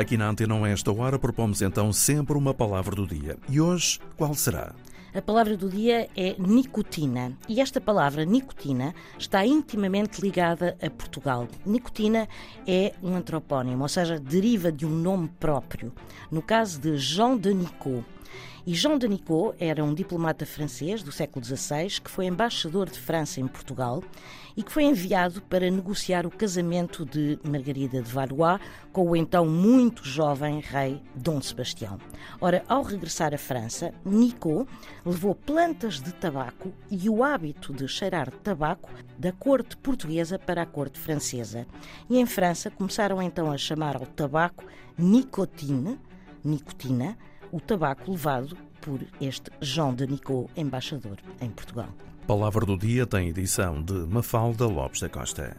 Aqui na Antena esta hora propomos então sempre uma palavra do dia. E hoje, qual será? A palavra do dia é nicotina. E esta palavra nicotina está intimamente ligada a Portugal. Nicotina é um antropónimo, ou seja, deriva de um nome próprio. No caso de Jean de Nicot. E Jean de Nicot era um diplomata francês do século XVI que foi embaixador de França em Portugal e que foi enviado para negociar o casamento de Margarida de Valois com o então muito jovem rei Dom Sebastião. Ora, ao regressar à França, Nicot levou plantas de tabaco e o hábito de cheirar tabaco da corte portuguesa para a corte francesa. E em França começaram então a chamar ao tabaco nicotine, nicotina, o tabaco levado por este Jean de Nicot, embaixador em Portugal. Palavra do Dia tem edição de Mafalda Lopes da Costa.